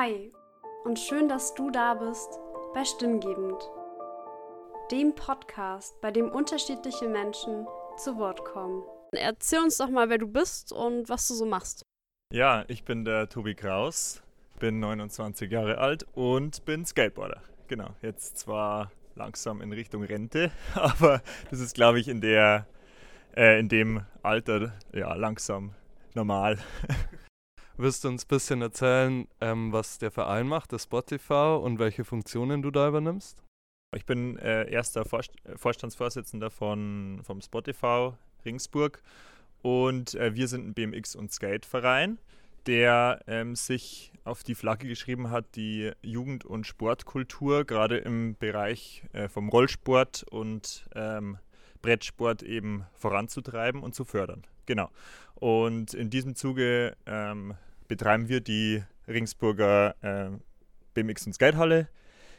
Hi und schön, dass du da bist bei Stimmgebend, dem Podcast, bei dem unterschiedliche Menschen zu Wort kommen. Erzähl uns doch mal, wer du bist und was du so machst. Ja, ich bin der Tobi Kraus, bin 29 Jahre alt und bin Skateboarder. Genau, jetzt zwar langsam in Richtung Rente, aber das ist, glaube ich, in der äh, in dem Alter ja langsam normal. Wirst du uns ein bisschen erzählen, ähm, was der Verein macht, der Spotify, und welche Funktionen du da übernimmst? Ich bin äh, erster Vorst Vorstandsvorsitzender von, vom Spotify Ringsburg und äh, wir sind ein BMX- und Skate-Verein, der ähm, sich auf die Flagge geschrieben hat, die Jugend- und Sportkultur gerade im Bereich äh, vom Rollsport und ähm, Brettsport eben voranzutreiben und zu fördern. Genau. Und in diesem Zuge ähm, betreiben wir die Ringsburger äh, BMX und Skatehalle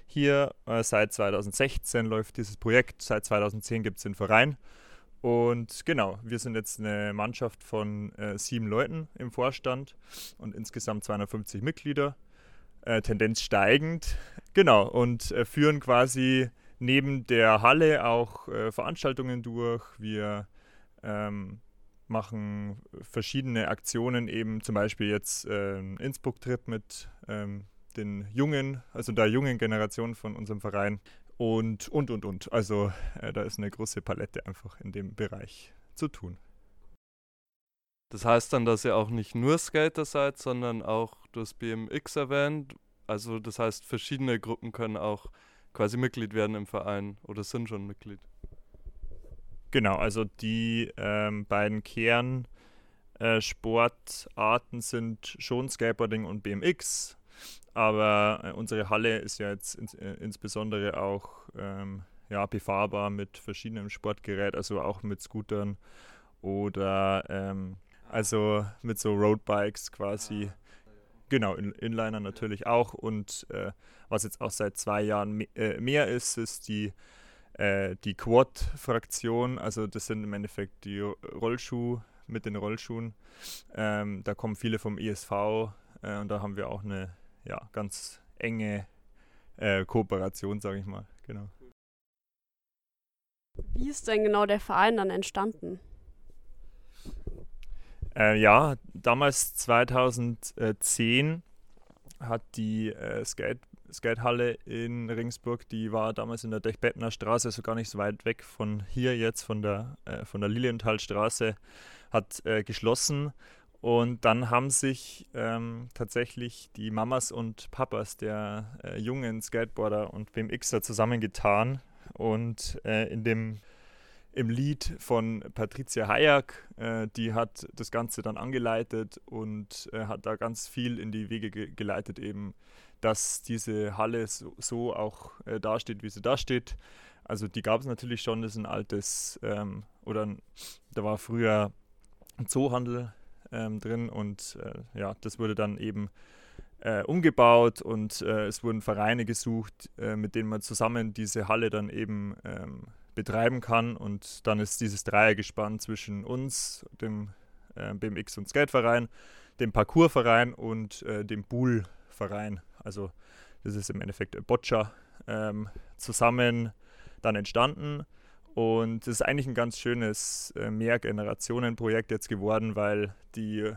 hier. Äh, seit 2016 läuft dieses Projekt, seit 2010 gibt es den Verein. Und genau, wir sind jetzt eine Mannschaft von äh, sieben Leuten im Vorstand und insgesamt 250 Mitglieder. Äh, Tendenz steigend. Genau, und äh, führen quasi neben der Halle auch äh, Veranstaltungen durch. Wir ähm, machen verschiedene Aktionen, eben zum Beispiel jetzt äh, Innsbruck-Trip mit ähm, den Jungen, also der jungen Generation von unserem Verein und, und, und, und. Also äh, da ist eine große Palette einfach in dem Bereich zu tun. Das heißt dann, dass ihr auch nicht nur Skater seid, sondern auch das BMX erwähnt. Also das heißt, verschiedene Gruppen können auch quasi Mitglied werden im Verein oder sind schon Mitglied. Genau, also die ähm, beiden Kernsportarten äh, sind schon Skateboarding und BMX, aber äh, unsere Halle ist ja jetzt ins, äh, insbesondere auch ähm, ja, befahrbar mit verschiedenen Sportgeräten, also auch mit Scootern oder ähm, also mit so Roadbikes quasi. Genau, in, Inliner natürlich auch. Und äh, was jetzt auch seit zwei Jahren me äh, mehr ist, ist die äh, die Quad-Fraktion, also das sind im Endeffekt die Rollschuh mit den Rollschuhen. Ähm, da kommen viele vom ESV äh, und da haben wir auch eine ja, ganz enge äh, Kooperation, sage ich mal. Genau. Wie ist denn genau der Verein dann entstanden? Äh, ja, damals 2010 hat die äh, Skate Skatehalle in Ringsburg, die war damals in der Dechbettner Straße, also gar nicht so weit weg von hier jetzt, von der, äh, von der Lilienthalstraße, hat äh, geschlossen. Und dann haben sich ähm, tatsächlich die Mamas und Papas der äh, jungen Skateboarder und BMXer zusammengetan und äh, in dem im Lied von Patricia Hayak. Äh, die hat das Ganze dann angeleitet und äh, hat da ganz viel in die Wege ge geleitet, eben, dass diese Halle so, so auch äh, dasteht, wie sie da steht. Also die gab es natürlich schon, das ist ein altes, ähm, oder ein, da war früher ein Zoohandel ähm, drin und äh, ja, das wurde dann eben äh, umgebaut und äh, es wurden Vereine gesucht, äh, mit denen man zusammen diese Halle dann eben ähm, betreiben kann. Und dann ist dieses Dreiergespann zwischen uns, dem äh, BMX- und Skateverein, dem Parkourverein und äh, dem Buhl-Verein. Also das ist im Endeffekt Boccia ähm, zusammen dann entstanden. Und es ist eigentlich ein ganz schönes äh, Mehrgenerationenprojekt jetzt geworden, weil die,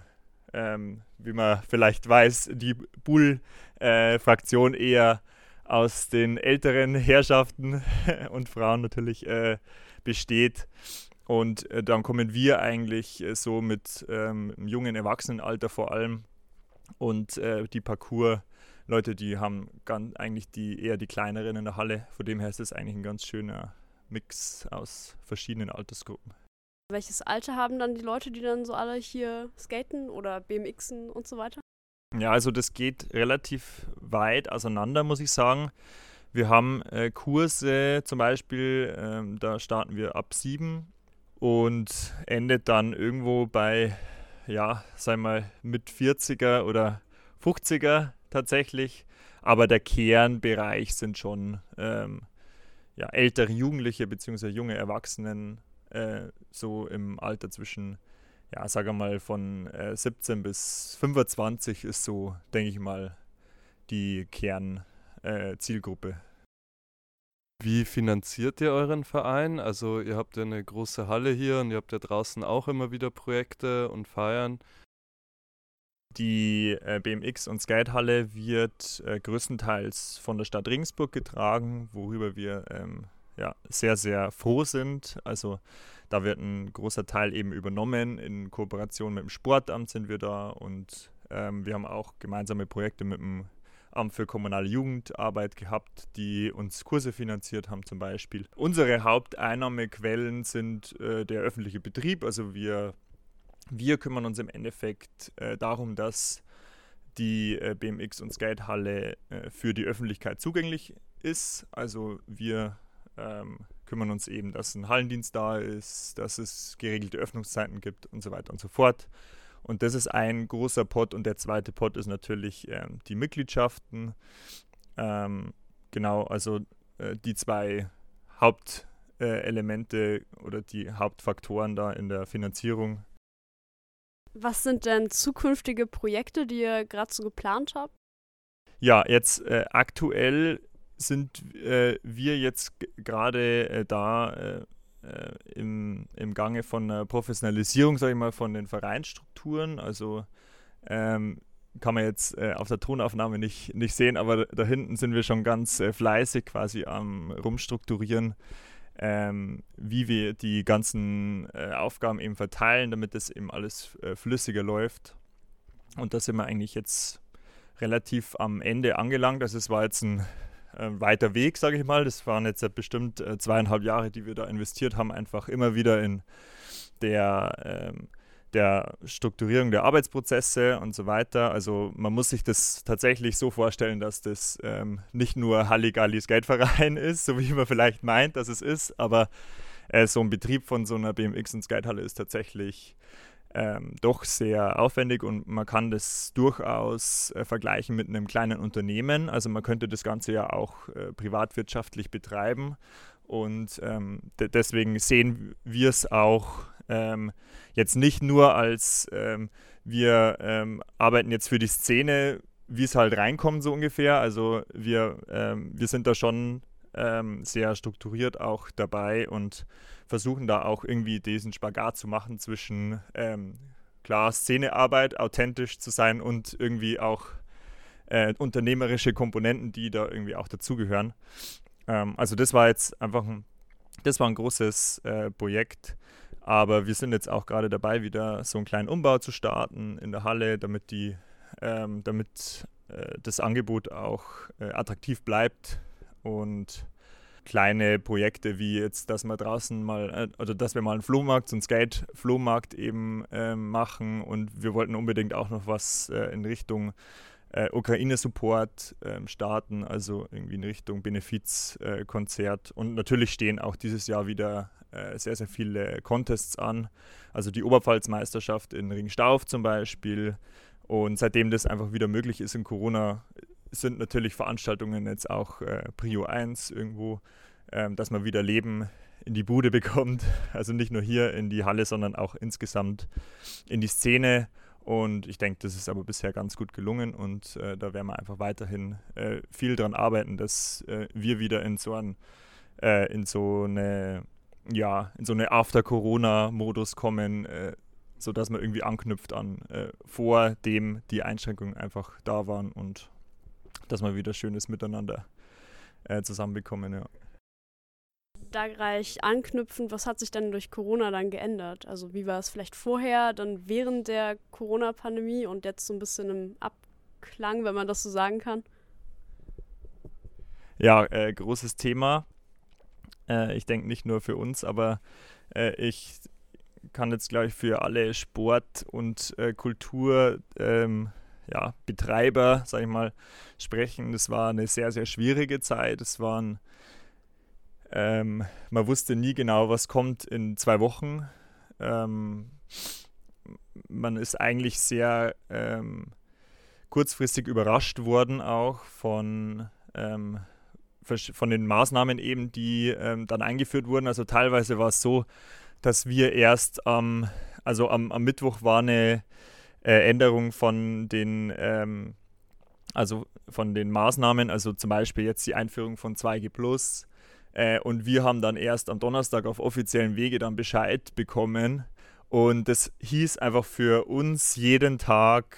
ähm, wie man vielleicht weiß, die Bull-Fraktion äh, eher aus den älteren Herrschaften und Frauen natürlich äh, besteht. Und äh, dann kommen wir eigentlich äh, so mit ähm, jungen Erwachsenenalter vor allem. Und äh, die Parcours-Leute, die haben ganz, eigentlich die, eher die kleineren in der Halle. Von dem her ist es eigentlich ein ganz schöner Mix aus verschiedenen Altersgruppen. Welches Alter haben dann die Leute, die dann so alle hier skaten oder BMXen und so weiter? Ja, also das geht relativ weit auseinander, muss ich sagen. Wir haben äh, Kurse zum Beispiel, ähm, da starten wir ab sieben und endet dann irgendwo bei, ja, sei mal mit 40er oder 50er tatsächlich. Aber der Kernbereich sind schon ähm, ja, ältere Jugendliche bzw. junge Erwachsenen, äh, so im Alter zwischen ja, sage mal, von äh, 17 bis 25 ist so, denke ich mal, die Kernzielgruppe. Äh, Wie finanziert ihr euren Verein? Also ihr habt ja eine große Halle hier und ihr habt ja draußen auch immer wieder Projekte und Feiern. Die äh, BMX- und Skatehalle wird äh, größtenteils von der Stadt Regensburg getragen, worüber wir ähm, ja, sehr, sehr froh sind. Also da wird ein großer Teil eben übernommen. In Kooperation mit dem Sportamt sind wir da und ähm, wir haben auch gemeinsame Projekte mit dem Amt für kommunale Jugendarbeit gehabt, die uns Kurse finanziert haben zum Beispiel. Unsere Haupteinnahmequellen sind äh, der öffentliche Betrieb. Also wir, wir kümmern uns im Endeffekt äh, darum, dass die äh, BMX- und Skatehalle äh, für die Öffentlichkeit zugänglich ist. Also wir ähm, kümmern uns eben, dass ein Hallendienst da ist, dass es geregelte Öffnungszeiten gibt und so weiter und so fort. Und das ist ein großer Pot und der zweite Pot ist natürlich ähm, die Mitgliedschaften. Ähm, genau, also äh, die zwei Hauptelemente äh, oder die Hauptfaktoren da in der Finanzierung. Was sind denn zukünftige Projekte, die ihr gerade so geplant habt? Ja, jetzt äh, aktuell sind äh, wir jetzt gerade äh, da äh, äh, im, im Gange von einer Professionalisierung, sage ich mal, von den Vereinsstrukturen. Also ähm, kann man jetzt äh, auf der Tonaufnahme nicht, nicht sehen, aber da hinten sind wir schon ganz fleißig quasi am Rumstrukturieren, ähm, wie wir die ganzen äh, Aufgaben eben verteilen, damit das eben alles äh, flüssiger läuft. Und da sind wir eigentlich jetzt relativ am Ende angelangt. Also es war jetzt ein äh, weiter Weg, sage ich mal. Das waren jetzt bestimmt äh, zweieinhalb Jahre, die wir da investiert haben, einfach immer wieder in der, ähm, der Strukturierung der Arbeitsprozesse und so weiter. Also man muss sich das tatsächlich so vorstellen, dass das ähm, nicht nur Halligalli Skateverein ist, so wie man vielleicht meint, dass es ist, aber äh, so ein Betrieb von so einer BMX und Skatehalle ist tatsächlich ähm, doch sehr aufwendig und man kann das durchaus äh, vergleichen mit einem kleinen Unternehmen. Also man könnte das Ganze ja auch äh, privatwirtschaftlich betreiben und ähm, deswegen sehen wir es auch ähm, jetzt nicht nur als ähm, wir ähm, arbeiten jetzt für die Szene, wie es halt reinkommt so ungefähr. Also wir, ähm, wir sind da schon sehr strukturiert auch dabei und versuchen da auch irgendwie diesen Spagat zu machen zwischen ähm, klar Szenearbeit, authentisch zu sein und irgendwie auch äh, unternehmerische Komponenten, die da irgendwie auch dazugehören. Ähm, also das war jetzt einfach ein, das war ein großes äh, Projekt, aber wir sind jetzt auch gerade dabei, wieder so einen kleinen Umbau zu starten in der Halle, damit die, ähm, damit äh, das Angebot auch äh, attraktiv bleibt und kleine Projekte wie jetzt, dass wir draußen mal, äh, oder dass wir mal einen Flohmarkt, so einen Skate-Flohmarkt eben äh, machen. Und wir wollten unbedingt auch noch was äh, in Richtung äh, Ukraine-Support ähm, starten, also irgendwie in Richtung Benefizkonzert und natürlich stehen auch dieses Jahr wieder äh, sehr, sehr viele Contests an, also die Oberpfalz-Meisterschaft in Ringstauf zum Beispiel und seitdem das einfach wieder möglich ist in Corona, sind natürlich Veranstaltungen jetzt auch äh, Prio 1 irgendwo, ähm, dass man wieder Leben in die Bude bekommt. Also nicht nur hier in die Halle, sondern auch insgesamt in die Szene. Und ich denke, das ist aber bisher ganz gut gelungen und äh, da werden wir einfach weiterhin äh, viel daran arbeiten, dass äh, wir wieder in so, ein, äh, in so eine ja, in so eine After-Corona-Modus kommen, äh, sodass man irgendwie anknüpft an äh, vor dem die Einschränkungen einfach da waren und dass wir wieder schönes Miteinander äh, zusammenbekommen. Ja. Da gleich anknüpfen, was hat sich denn durch Corona dann geändert? Also wie war es vielleicht vorher, dann während der Corona-Pandemie und jetzt so ein bisschen im Abklang, wenn man das so sagen kann? Ja, äh, großes Thema. Äh, ich denke nicht nur für uns, aber äh, ich kann jetzt, glaube ich, für alle Sport- und äh, Kultur ähm, ja, Betreiber, sage ich mal, sprechen. Das war eine sehr, sehr schwierige Zeit. Es waren, ähm, man wusste nie genau, was kommt in zwei Wochen. Ähm, man ist eigentlich sehr ähm, kurzfristig überrascht worden auch von, ähm, von den Maßnahmen eben, die ähm, dann eingeführt wurden. Also teilweise war es so, dass wir erst am, also am, am Mittwoch war eine äh, Änderung von den, ähm, also von den Maßnahmen, also zum Beispiel jetzt die Einführung von 2G Plus. Äh, und wir haben dann erst am Donnerstag auf offiziellen Wege dann Bescheid bekommen. Und das hieß einfach für uns jeden Tag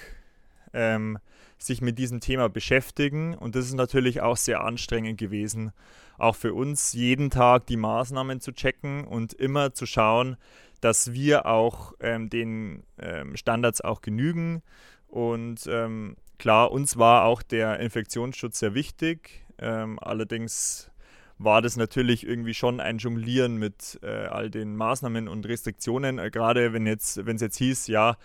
ähm, sich mit diesem Thema beschäftigen. Und das ist natürlich auch sehr anstrengend gewesen, auch für uns jeden Tag die Maßnahmen zu checken und immer zu schauen, dass wir auch ähm, den ähm, Standards auch genügen. Und ähm, klar, uns war auch der Infektionsschutz sehr wichtig. Ähm, allerdings war das natürlich irgendwie schon ein Jonglieren mit äh, all den Maßnahmen und Restriktionen. Äh, gerade wenn jetzt, wenn es jetzt hieß, ja,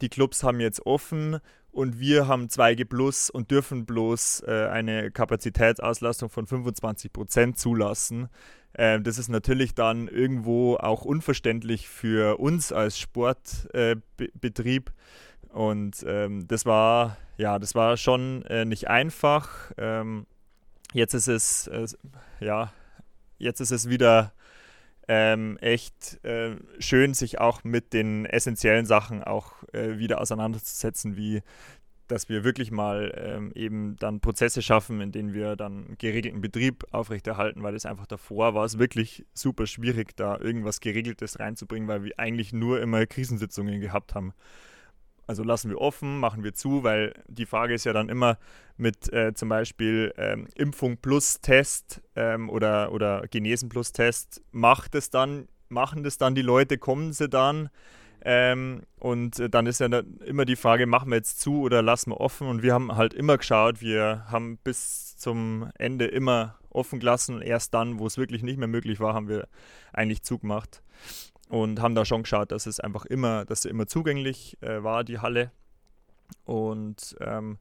die Clubs haben jetzt offen und wir haben 2G Plus und dürfen bloß äh, eine Kapazitätsauslastung von 25 Prozent zulassen. Äh, das ist natürlich dann irgendwo auch unverständlich für uns als Sportbetrieb. und ähm, das war ja, das war schon äh, nicht einfach. Ähm, jetzt ist es äh, ja, jetzt ist es wieder ähm, echt äh, schön, sich auch mit den essentiellen Sachen auch äh, wieder auseinanderzusetzen, wie dass wir wirklich mal ähm, eben dann Prozesse schaffen, in denen wir dann geregelten Betrieb aufrechterhalten, weil es einfach davor war es wirklich super schwierig, da irgendwas Geregeltes reinzubringen, weil wir eigentlich nur immer Krisensitzungen gehabt haben. Also lassen wir offen, machen wir zu, weil die Frage ist ja dann immer mit äh, zum Beispiel ähm, Impfung plus Test ähm, oder, oder Genesen plus Test, macht es dann, machen das dann die Leute, kommen sie dann? Ähm, und äh, dann ist ja immer die Frage, machen wir jetzt zu oder lassen wir offen? Und wir haben halt immer geschaut, wir haben bis zum Ende immer offen gelassen und erst dann, wo es wirklich nicht mehr möglich war, haben wir eigentlich zugemacht und haben da schon geschaut, dass es einfach immer, dass sie immer zugänglich äh, war, die Halle. Und ähm,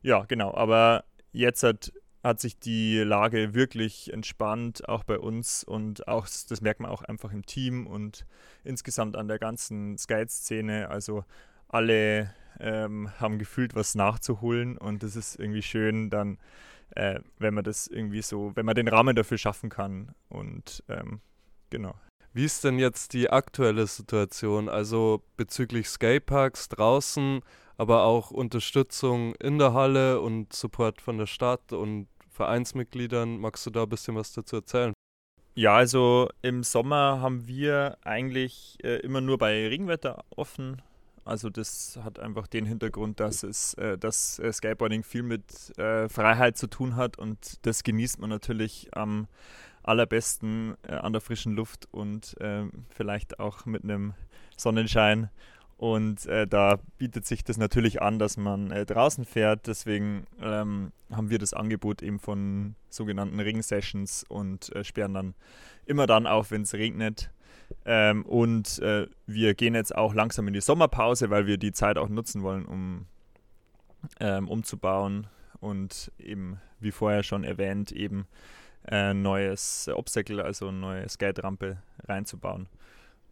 ja, genau, aber jetzt hat, hat sich die Lage wirklich entspannt, auch bei uns und auch, das merkt man auch einfach im Team und insgesamt an der ganzen Skate-Szene. Also alle ähm, haben gefühlt, was nachzuholen und das ist irgendwie schön dann, äh, wenn man das irgendwie so, wenn man den Rahmen dafür schaffen kann und ähm, genau. Wie ist denn jetzt die aktuelle Situation? Also bezüglich Skateparks draußen, aber auch Unterstützung in der Halle und Support von der Stadt und Vereinsmitgliedern. Magst du da ein bisschen was dazu erzählen? Ja, also im Sommer haben wir eigentlich äh, immer nur bei Regenwetter offen. Also das hat einfach den Hintergrund, dass es, äh, dass äh, Skateboarding viel mit äh, Freiheit zu tun hat und das genießt man natürlich am allerbesten äh, an der frischen Luft und äh, vielleicht auch mit einem Sonnenschein. Und äh, da bietet sich das natürlich an, dass man äh, draußen fährt. Deswegen ähm, haben wir das Angebot eben von sogenannten Ring-Sessions und äh, sperren dann immer dann auf, wenn es regnet. Ähm, und äh, wir gehen jetzt auch langsam in die Sommerpause, weil wir die Zeit auch nutzen wollen, um ähm, umzubauen und eben, wie vorher schon erwähnt, eben ein neues Obstacle, also eine neue Skate-Rampe reinzubauen.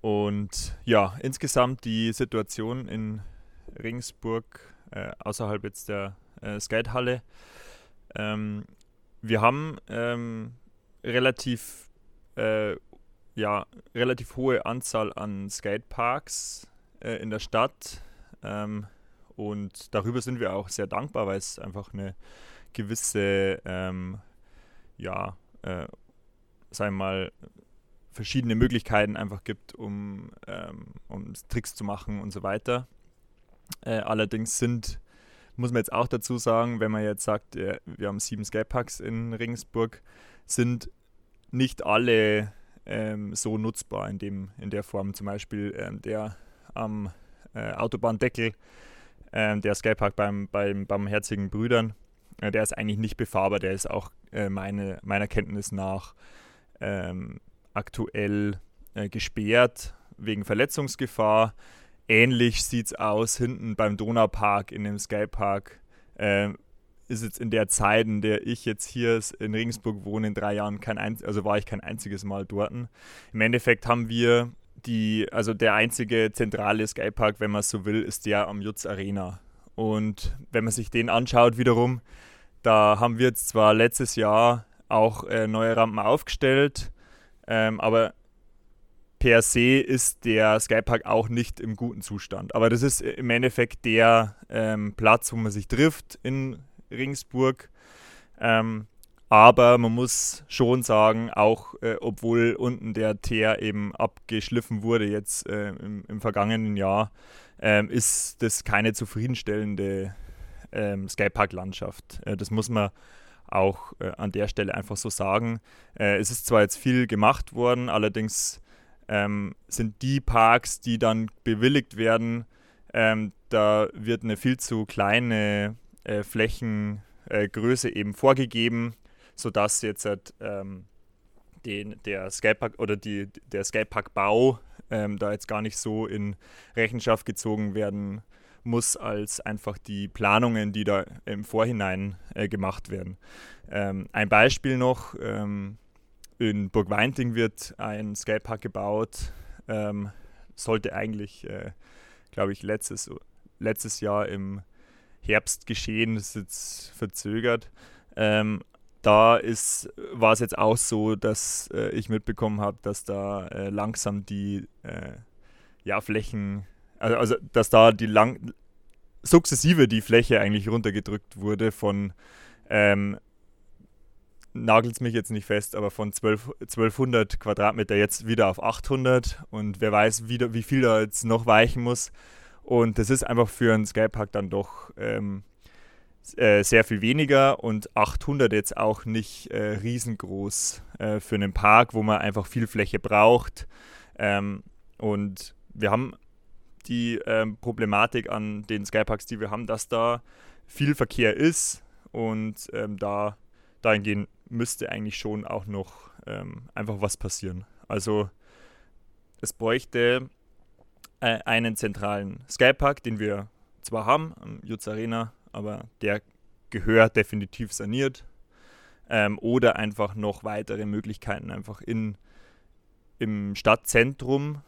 Und ja, insgesamt die Situation in Regensburg, äh, außerhalb jetzt der äh, Skatehalle. Ähm, wir haben ähm, relativ, äh, ja, relativ hohe Anzahl an Skateparks äh, in der Stadt. Ähm, und darüber sind wir auch sehr dankbar, weil es einfach eine gewisse ähm, ja, äh, sagen wir mal, verschiedene Möglichkeiten einfach gibt, um, ähm, um Tricks zu machen und so weiter. Äh, allerdings sind, muss man jetzt auch dazu sagen, wenn man jetzt sagt, äh, wir haben sieben Skateparks in Regensburg, sind nicht alle ähm, so nutzbar in, dem, in der Form. Zum Beispiel ähm, der am äh, Autobahndeckel, ähm, der Skatepark beim, beim Barmherzigen Brüdern, der ist eigentlich nicht befahrbar, der ist auch äh, meine, meiner Kenntnis nach ähm, aktuell äh, gesperrt wegen Verletzungsgefahr. Ähnlich sieht es aus hinten beim Donaupark in dem Skypark. Äh, ist jetzt in der Zeit, in der ich jetzt hier in Regensburg wohne, in drei Jahren kein einz also war ich kein einziges Mal dort. Im Endeffekt haben wir die, also der einzige zentrale Skypark, wenn man so will, ist der am Jutz Arena. Und wenn man sich den anschaut, wiederum, da haben wir jetzt zwar letztes Jahr auch äh, neue Rampen aufgestellt, ähm, aber per se ist der Skypark auch nicht im guten Zustand. Aber das ist im Endeffekt der ähm, Platz, wo man sich trifft in Ringsburg. Ähm, aber man muss schon sagen, auch äh, obwohl unten der Teer eben abgeschliffen wurde jetzt äh, im, im, vergangenen Jahr, ähm, ist das keine zufriedenstellende ähm, Skatepark-Landschaft. Äh, das muss man auch äh, an der Stelle einfach so sagen. Äh, es ist zwar jetzt viel gemacht worden, allerdings ähm, sind die Parks, die dann bewilligt werden, ähm, da wird eine viel zu kleine äh, Flächengröße eben vorgegeben sodass jetzt halt, ähm, den, der Skatepark oder die, der Skateparkbau ähm, da jetzt gar nicht so in Rechenschaft gezogen werden muss, als einfach die Planungen, die da im Vorhinein äh, gemacht werden. Ähm, ein Beispiel noch, ähm, in Burg Weinting wird ein Skatepark gebaut, ähm, sollte eigentlich, äh, glaube ich, letztes, letztes Jahr im Herbst geschehen, ist jetzt verzögert. Ähm, da war es jetzt auch so, dass äh, ich mitbekommen habe, dass da äh, langsam die äh, ja, Flächen, also, also dass da die lang sukzessive die Fläche eigentlich runtergedrückt wurde von ähm, nagelt mich jetzt nicht fest, aber von 12, 1200 Quadratmeter jetzt wieder auf 800 und wer weiß, wieder, wie viel da jetzt noch weichen muss. Und das ist einfach für einen Skypark dann doch ähm, äh, sehr viel weniger und 800 jetzt auch nicht äh, riesengroß äh, für einen Park, wo man einfach viel Fläche braucht. Ähm, und wir haben die ähm, Problematik an den Skyparks, die wir haben, dass da viel Verkehr ist und ähm, da dahingehend müsste eigentlich schon auch noch ähm, einfach was passieren. Also es bräuchte äh, einen zentralen Skypark, den wir zwar haben, am Jutz Arena, aber der gehört definitiv saniert. Ähm, oder einfach noch weitere Möglichkeiten einfach in, im Stadtzentrum,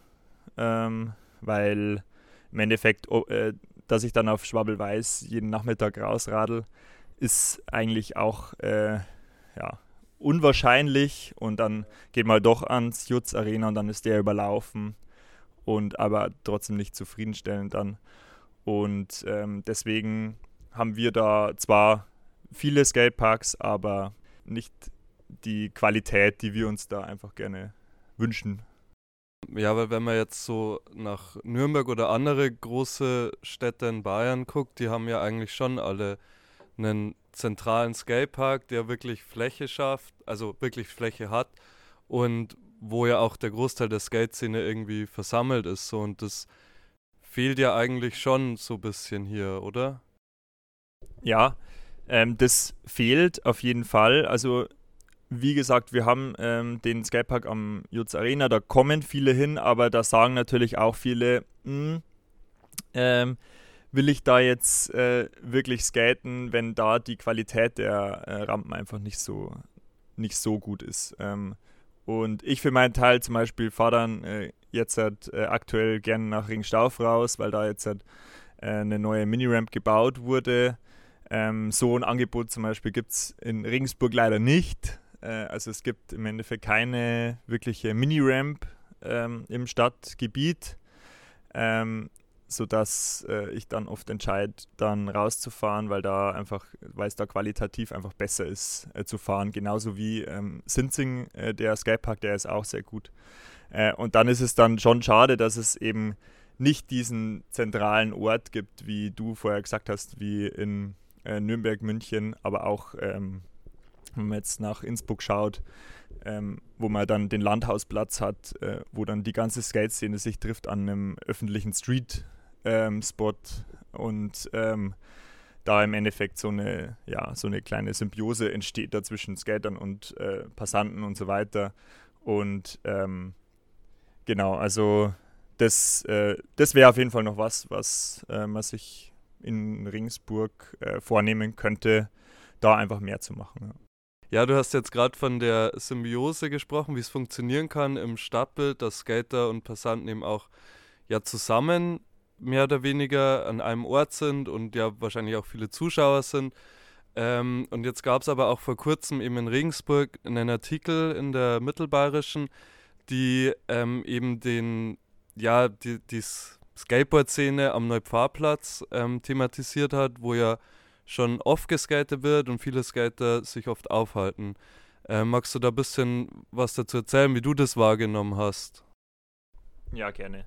ähm, weil im Endeffekt, oh, äh, dass ich dann auf Schwabbelweiß jeden Nachmittag rausradel, ist eigentlich auch äh, ja, unwahrscheinlich und dann geht man doch ans Jutz Arena und dann ist der überlaufen und aber trotzdem nicht zufriedenstellend dann. Und ähm, deswegen haben wir da zwar viele Skateparks, aber nicht die Qualität, die wir uns da einfach gerne wünschen. Ja, weil wenn man jetzt so nach Nürnberg oder andere große Städte in Bayern guckt, die haben ja eigentlich schon alle einen zentralen Skatepark, der wirklich Fläche schafft, also wirklich Fläche hat und wo ja auch der Großteil der Skate-Szene irgendwie versammelt ist. So, und das fehlt ja eigentlich schon so ein bisschen hier, oder? Ja, ähm, das fehlt auf jeden Fall. Also wie gesagt, wir haben ähm, den Skatepark am Jutz Arena, da kommen viele hin, aber da sagen natürlich auch viele, mh, hm, ähm, will ich da jetzt äh, wirklich skaten, wenn da die Qualität der äh, Rampen einfach nicht so, nicht so gut ist. Ähm, und ich für meinen Teil zum Beispiel fahre dann äh, jetzt halt, äh, aktuell gerne nach Ringstauf raus, weil da jetzt halt, äh, eine neue Mini-Ramp gebaut wurde. Ähm, so ein Angebot zum Beispiel gibt es in Regensburg leider nicht. Äh, also es gibt im Endeffekt keine wirkliche Mini-Ramp ähm, im Stadtgebiet, ähm, sodass äh, ich dann oft entscheide, dann rauszufahren, weil da einfach, weil es da qualitativ einfach besser ist äh, zu fahren. Genauso wie ähm, Sinzing, äh, der Skypark, der ist auch sehr gut. Äh, und dann ist es dann schon schade, dass es eben nicht diesen zentralen Ort gibt, wie du vorher gesagt hast, wie in äh, Nürnberg, München, aber auch, ähm, wenn man jetzt nach Innsbruck schaut, ähm, wo man dann den Landhausplatz hat, äh, wo dann die ganze Skate-Szene sich trifft an einem öffentlichen Street-Spot ähm, und ähm, da im Endeffekt so eine, ja, so eine kleine Symbiose entsteht da zwischen Skatern und äh, Passanten und so weiter. Und ähm, genau, also das, äh, das wäre auf jeden Fall noch was, was äh, man sich in Ringsburg äh, vornehmen könnte, da einfach mehr zu machen. Ja. Ja, du hast jetzt gerade von der Symbiose gesprochen, wie es funktionieren kann im Stadtbild, dass Skater und Passanten eben auch ja zusammen mehr oder weniger an einem Ort sind und ja wahrscheinlich auch viele Zuschauer sind. Ähm, und jetzt gab es aber auch vor kurzem eben in Regensburg einen Artikel in der Mittelbayerischen, die ähm, eben den, ja, die, dies Skateboard-Szene am Neupfarrplatz ähm, thematisiert hat, wo ja schon oft geskatet wird und viele Skater sich oft aufhalten. Äh, magst du da ein bisschen was dazu erzählen, wie du das wahrgenommen hast? Ja, gerne.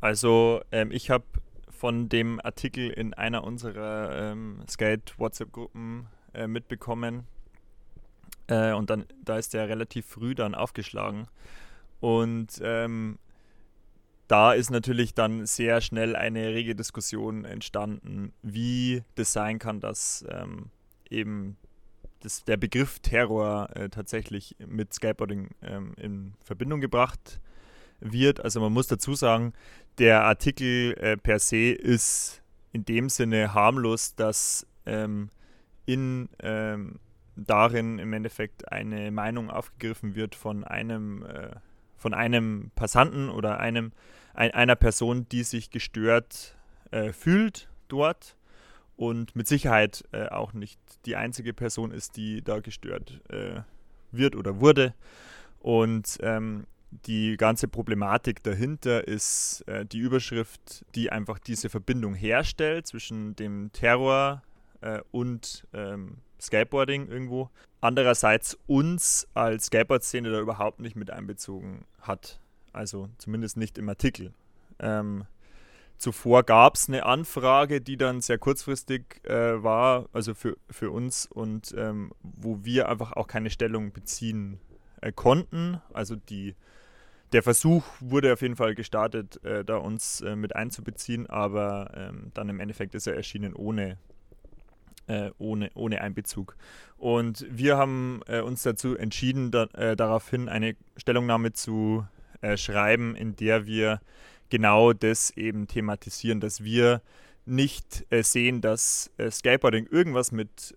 Also ähm, ich habe von dem Artikel in einer unserer ähm, Skate-WhatsApp-Gruppen äh, mitbekommen. Äh, und dann, da ist der relativ früh dann aufgeschlagen. Und ähm, da ist natürlich dann sehr schnell eine rege Diskussion entstanden, wie das sein kann, dass ähm, eben das, der Begriff Terror äh, tatsächlich mit Skateboarding ähm, in Verbindung gebracht wird. Also man muss dazu sagen, der Artikel äh, per se ist in dem Sinne harmlos, dass ähm, in ähm, darin im Endeffekt eine Meinung aufgegriffen wird von einem äh, von einem Passanten oder einem, ein, einer Person, die sich gestört äh, fühlt dort und mit Sicherheit äh, auch nicht die einzige Person ist, die da gestört äh, wird oder wurde. Und ähm, die ganze Problematik dahinter ist äh, die Überschrift, die einfach diese Verbindung herstellt zwischen dem Terror äh, und ähm, Skateboarding irgendwo. Andererseits uns als Skateboard-Szene da überhaupt nicht mit einbezogen hat. Also zumindest nicht im Artikel. Ähm, zuvor gab es eine Anfrage, die dann sehr kurzfristig äh, war, also für, für uns und ähm, wo wir einfach auch keine Stellung beziehen äh, konnten. Also die, der Versuch wurde auf jeden Fall gestartet, äh, da uns äh, mit einzubeziehen, aber ähm, dann im Endeffekt ist er erschienen ohne äh, ohne, ohne Einbezug. Und wir haben äh, uns dazu entschieden, da, äh, daraufhin eine Stellungnahme zu äh, schreiben, in der wir genau das eben thematisieren, dass wir nicht äh, sehen, dass äh, Skateboarding irgendwas mit,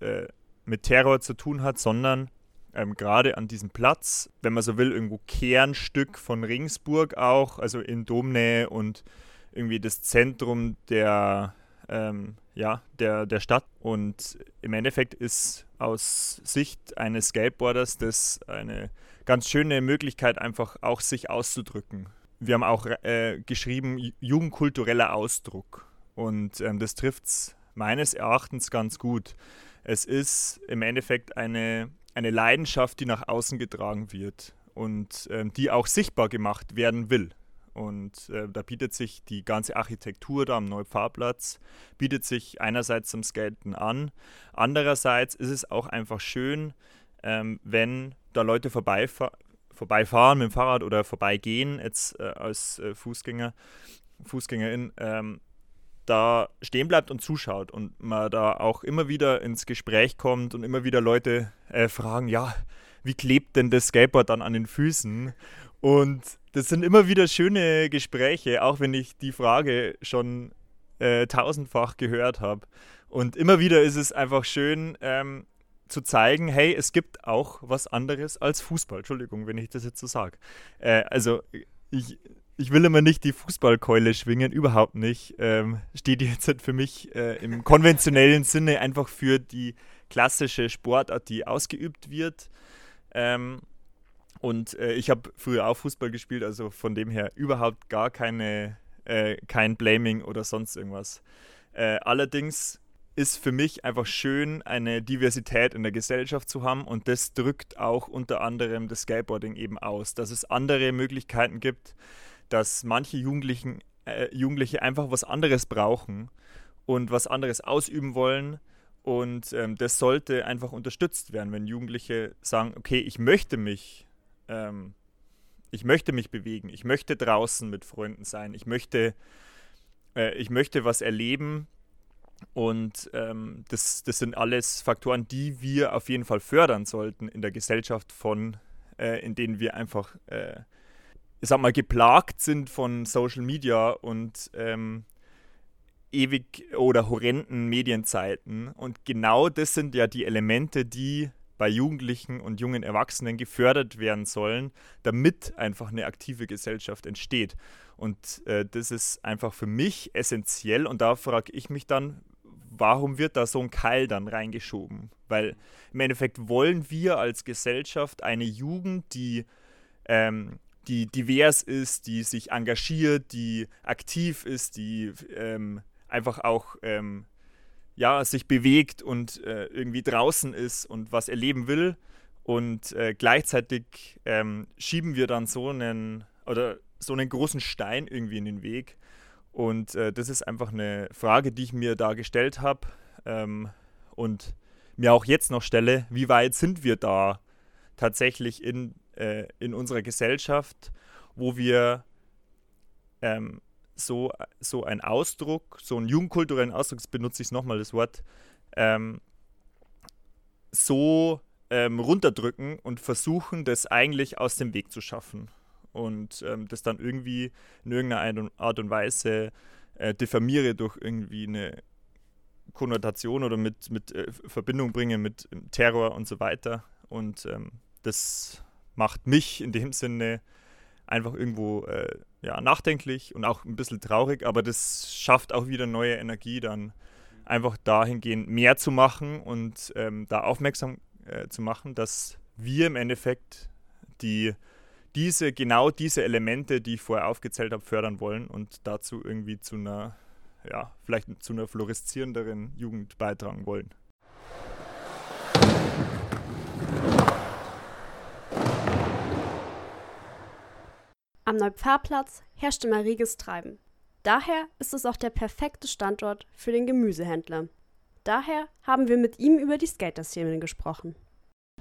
mit Terror zu tun hat, sondern ähm, gerade an diesem Platz, wenn man so will, irgendwo Kernstück von Ringsburg auch, also in Domnähe und irgendwie das Zentrum der ähm, ja, der, der Stadt. Und im Endeffekt ist aus Sicht eines Skateboarders das eine ganz schöne Möglichkeit, einfach auch sich auszudrücken. Wir haben auch äh, geschrieben, jugendkultureller Ausdruck. Und ähm, das trifft es meines Erachtens ganz gut. Es ist im Endeffekt eine, eine Leidenschaft, die nach außen getragen wird und ähm, die auch sichtbar gemacht werden will. Und äh, da bietet sich die ganze Architektur da am Neupfarrplatz, bietet sich einerseits zum Skaten an, andererseits ist es auch einfach schön, ähm, wenn da Leute vorbeifa vorbeifahren mit dem Fahrrad oder vorbeigehen, jetzt äh, als äh, Fußgänger, Fußgängerin, ähm, da stehen bleibt und zuschaut und man da auch immer wieder ins Gespräch kommt und immer wieder Leute äh, fragen, ja, wie klebt denn das Skateboard dann an den Füßen? Und das sind immer wieder schöne Gespräche, auch wenn ich die Frage schon äh, tausendfach gehört habe. Und immer wieder ist es einfach schön ähm, zu zeigen, hey, es gibt auch was anderes als Fußball. Entschuldigung, wenn ich das jetzt so sage. Äh, also ich, ich will immer nicht die Fußballkeule schwingen, überhaupt nicht. Ähm, steht jetzt halt für mich äh, im konventionellen Sinne einfach für die klassische Sportart, die ausgeübt wird. Ähm, und äh, ich habe früher auch Fußball gespielt, also von dem her überhaupt gar keine, äh, kein Blaming oder sonst irgendwas. Äh, allerdings ist für mich einfach schön, eine Diversität in der Gesellschaft zu haben und das drückt auch unter anderem das Skateboarding eben aus, dass es andere Möglichkeiten gibt, dass manche Jugendlichen, äh, Jugendliche einfach was anderes brauchen und was anderes ausüben wollen. Und ähm, das sollte einfach unterstützt werden, wenn Jugendliche sagen, okay, ich möchte mich ähm, ich möchte mich bewegen, ich möchte draußen mit Freunden sein, ich möchte, äh, ich möchte was erleben. Und ähm, das, das sind alles Faktoren, die wir auf jeden Fall fördern sollten in der Gesellschaft, von, äh, in denen wir einfach, äh, ich sag mal, geplagt sind von Social Media und ähm, ewig oder horrenden Medienzeiten. Und genau das sind ja die Elemente, die bei Jugendlichen und jungen Erwachsenen gefördert werden sollen, damit einfach eine aktive Gesellschaft entsteht. Und äh, das ist einfach für mich essentiell und da frage ich mich dann, warum wird da so ein Keil dann reingeschoben? Weil im Endeffekt wollen wir als Gesellschaft eine Jugend, die, ähm, die divers ist, die sich engagiert, die aktiv ist, die ähm, einfach auch ähm, ja, sich bewegt und äh, irgendwie draußen ist und was erleben will. Und äh, gleichzeitig ähm, schieben wir dann so einen oder so einen großen Stein irgendwie in den Weg. Und äh, das ist einfach eine Frage, die ich mir da gestellt habe ähm, und mir auch jetzt noch stelle, wie weit sind wir da tatsächlich in, äh, in unserer Gesellschaft, wo wir ähm, so, so ein Ausdruck, so einen jugendkulturellen Ausdruck, jetzt benutze ich nochmal das Wort, ähm, so ähm, runterdrücken und versuchen, das eigentlich aus dem Weg zu schaffen. Und ähm, das dann irgendwie in irgendeiner Art und Weise äh, diffamiere durch irgendwie eine Konnotation oder mit, mit äh, Verbindung bringe mit ähm, Terror und so weiter. Und ähm, das macht mich in dem Sinne einfach irgendwo äh, ja, nachdenklich und auch ein bisschen traurig, aber das schafft auch wieder neue Energie, dann einfach dahingehend mehr zu machen und ähm, da aufmerksam äh, zu machen, dass wir im Endeffekt die, diese, genau diese Elemente, die ich vorher aufgezählt habe, fördern wollen und dazu irgendwie zu einer, ja, vielleicht zu einer fluoreszierenderen Jugend beitragen wollen. Am Neupfarrplatz herrscht immer reges Treiben. Daher ist es auch der perfekte Standort für den Gemüsehändler. Daher haben wir mit ihm über die Skater-Szene gesprochen.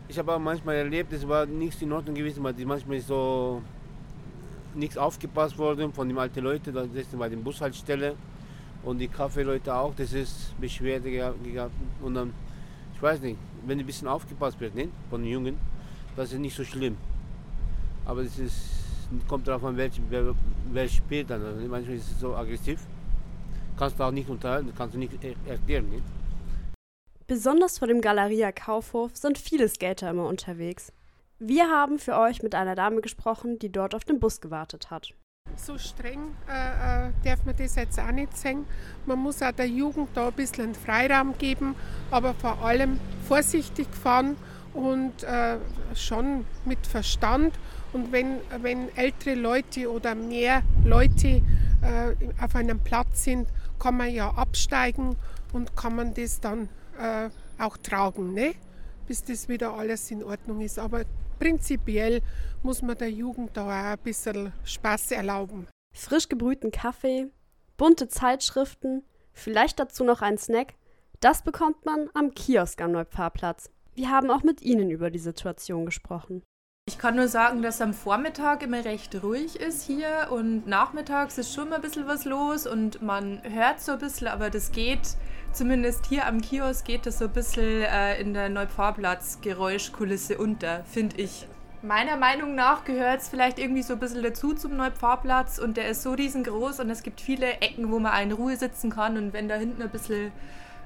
Ich habe auch manchmal erlebt, es war nichts in Ordnung gewesen, weil manchmal so nichts aufgepasst worden von den alten Leuten, da sitzen bei der Bushaltestelle und die Kaffeeleute auch, das ist Beschwerde gehabt. Und dann, ich weiß nicht, wenn ein bisschen aufgepasst wird ne, von den Jungen, das ist nicht so schlimm. Aber es ist kommt darauf an, welch, wer, wer spielt dann. Also manchmal ist es so aggressiv. Kannst du auch nicht unterhalten, kannst du nicht erklären. Nicht? Besonders vor dem Galeria Kaufhof sind viele Skater immer unterwegs. Wir haben für euch mit einer Dame gesprochen, die dort auf den Bus gewartet hat. So streng äh, äh darf man das jetzt auch nicht sehen. Man muss auch der Jugend da ein bisschen einen Freiraum geben, aber vor allem vorsichtig fahren und äh, schon mit Verstand und wenn, wenn ältere Leute oder mehr Leute äh, auf einem Platz sind, kann man ja absteigen und kann man das dann äh, auch tragen, ne? bis das wieder alles in Ordnung ist. Aber prinzipiell muss man der Jugend da auch ein bisschen Spaß erlauben. Frisch gebrühten Kaffee, bunte Zeitschriften, vielleicht dazu noch ein Snack, das bekommt man am Kiosk am Neupfarrplatz. Wir haben auch mit Ihnen über die Situation gesprochen. Ich kann nur sagen, dass am Vormittag immer recht ruhig ist hier und nachmittags ist schon mal ein bisschen was los und man hört so ein bisschen, aber das geht, zumindest hier am Kiosk geht das so ein bisschen äh, in der Neupfarrplatz-Geräuschkulisse unter, finde ich. Meiner Meinung nach gehört es vielleicht irgendwie so ein bisschen dazu zum Neupfarrplatz und der ist so riesengroß und es gibt viele Ecken, wo man in Ruhe sitzen kann und wenn da hinten ein bisschen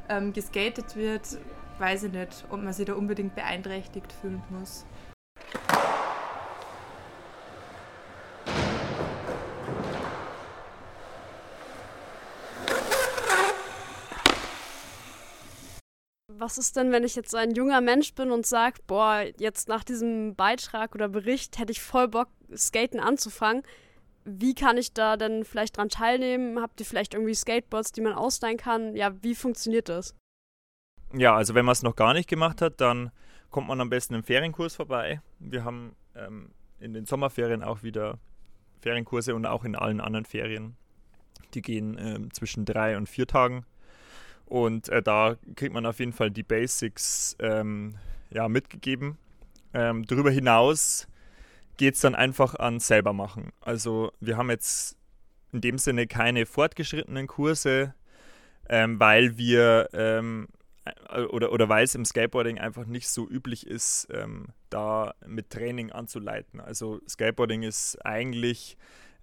ähm, geskatet wird, weiß ich nicht, ob man sich da unbedingt beeinträchtigt fühlen muss. Was ist denn, wenn ich jetzt ein junger Mensch bin und sage, boah, jetzt nach diesem Beitrag oder Bericht hätte ich voll Bock, Skaten anzufangen. Wie kann ich da denn vielleicht dran teilnehmen? Habt ihr vielleicht irgendwie Skateboards, die man ausleihen kann? Ja, wie funktioniert das? Ja, also wenn man es noch gar nicht gemacht hat, dann kommt man am besten im Ferienkurs vorbei. Wir haben ähm, in den Sommerferien auch wieder Ferienkurse und auch in allen anderen Ferien. Die gehen ähm, zwischen drei und vier Tagen. Und äh, da kriegt man auf jeden Fall die Basics ähm, ja, mitgegeben. Ähm, darüber hinaus geht es dann einfach an selber machen. Also wir haben jetzt in dem Sinne keine fortgeschrittenen Kurse, ähm, weil wir ähm, äh, oder, oder weil es im Skateboarding einfach nicht so üblich ist, ähm, da mit Training anzuleiten. Also Skateboarding ist eigentlich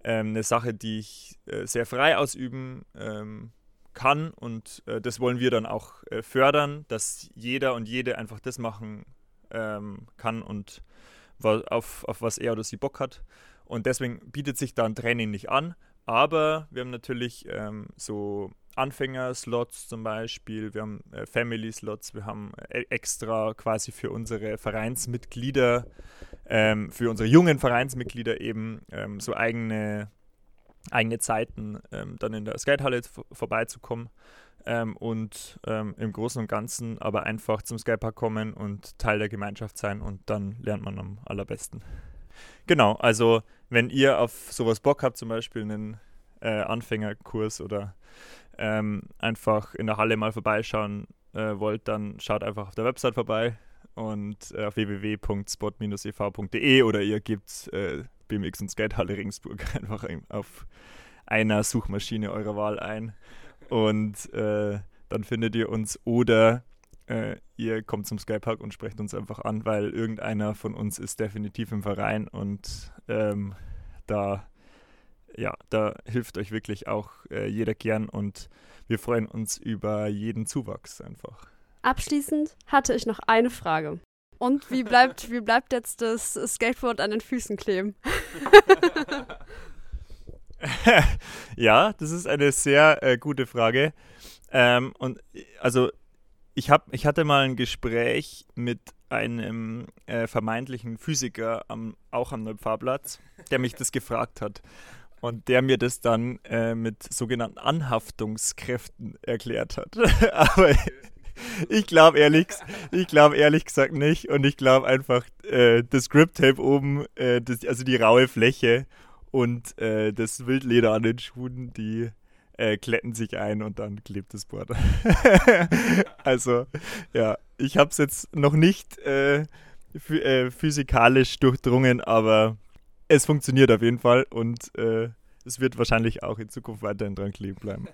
ähm, eine Sache, die ich äh, sehr frei ausüben ähm, kann und äh, das wollen wir dann auch äh, fördern, dass jeder und jede einfach das machen ähm, kann und auf, auf was er oder sie Bock hat. Und deswegen bietet sich da ein Training nicht an, aber wir haben natürlich ähm, so Anfänger-Slots zum Beispiel, wir haben äh, Family-Slots, wir haben äh, extra quasi für unsere Vereinsmitglieder, ähm, für unsere jungen Vereinsmitglieder eben ähm, so eigene eigene Zeiten ähm, dann in der Skatehalle vorbeizukommen. ähm, und ähm, im Großen und Ganzen aber einfach zum Skatepark kommen und Teil der Gemeinschaft sein und dann lernt man am allerbesten. Genau, also wenn ihr auf sowas Bock habt, zum Beispiel einen äh, Anfängerkurs oder ähm, einfach in der Halle mal vorbeischauen äh, wollt, dann schaut einfach auf der Website vorbei und äh, auf www.spot-ev.de oder ihr gebt äh, BMX und Skatehalle Ringsburg einfach auf einer Suchmaschine eurer Wahl ein und äh, dann findet ihr uns oder äh, ihr kommt zum Skatepark und sprecht uns einfach an, weil irgendeiner von uns ist definitiv im Verein und ähm, da ja, da hilft euch wirklich auch äh, jeder gern und wir freuen uns über jeden Zuwachs einfach. Abschließend hatte ich noch eine Frage. Und wie bleibt, wie bleibt jetzt das Skateboard an den Füßen kleben? ja, das ist eine sehr äh, gute Frage. Ähm, und also ich, hab, ich hatte mal ein Gespräch mit einem äh, vermeintlichen Physiker am, auch am Neupfarrplatz, der mich das gefragt hat. Und der mir das dann äh, mit sogenannten Anhaftungskräften erklärt hat. Aber ich glaube ehrlich, ich ehrlich gesagt nicht. Und ich glaube einfach, äh, das Grip-Tape oben, äh, das, also die raue Fläche und äh, das Wildleder an den Schuhen, die äh, kletten sich ein und dann klebt das Board. also, ja, ich habe es jetzt noch nicht äh, äh, physikalisch durchdrungen, aber es funktioniert auf jeden Fall und es wird wahrscheinlich auch in Zukunft weiterhin dran kleben bleiben.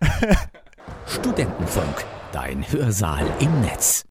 Studentenfunk, dein Hörsaal im Netz.